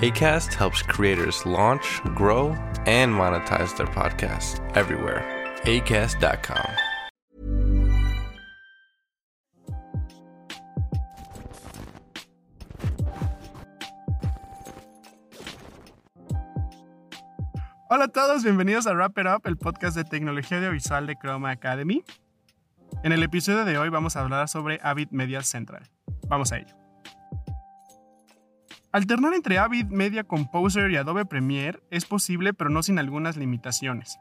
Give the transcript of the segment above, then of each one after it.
ACAST helps creators launch, grow, and monetize their podcasts everywhere. ACAST.com. Hola a todos, bienvenidos a Wrap It Up, el podcast de tecnología audiovisual de Chroma Academy. En el episodio de hoy vamos a hablar sobre Avid Media Central. Vamos a ello. Alternar entre Avid Media Composer y Adobe Premiere es posible, pero no sin algunas limitaciones.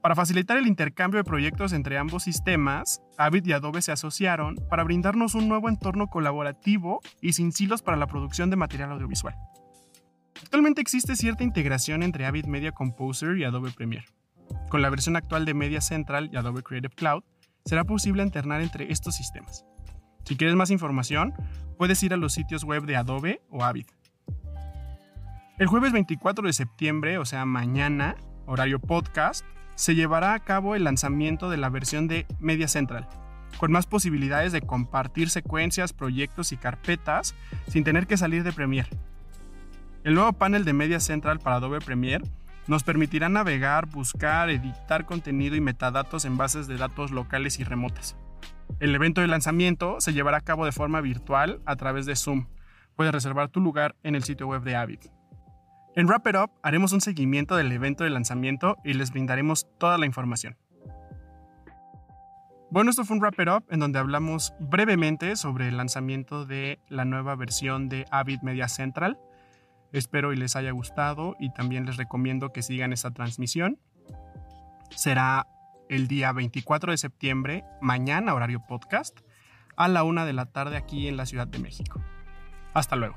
Para facilitar el intercambio de proyectos entre ambos sistemas, Avid y Adobe se asociaron para brindarnos un nuevo entorno colaborativo y sin silos para la producción de material audiovisual. Actualmente existe cierta integración entre Avid Media Composer y Adobe Premiere. Con la versión actual de Media Central y Adobe Creative Cloud, será posible alternar entre estos sistemas. Si quieres más información, puedes ir a los sitios web de Adobe o Avid. El jueves 24 de septiembre, o sea, mañana, horario podcast, se llevará a cabo el lanzamiento de la versión de Media Central, con más posibilidades de compartir secuencias, proyectos y carpetas sin tener que salir de Premiere. El nuevo panel de Media Central para Adobe Premiere nos permitirá navegar, buscar, editar contenido y metadatos en bases de datos locales y remotas. El evento de lanzamiento se llevará a cabo de forma virtual a través de Zoom. Puedes reservar tu lugar en el sitio web de Avid. En Wrap It Up haremos un seguimiento del evento de lanzamiento y les brindaremos toda la información. Bueno, esto fue un Wrap It Up en donde hablamos brevemente sobre el lanzamiento de la nueva versión de Avid Media Central. Espero y les haya gustado y también les recomiendo que sigan esta transmisión. Será el día 24 de septiembre, mañana horario podcast, a la una de la tarde aquí en la Ciudad de México. Hasta luego.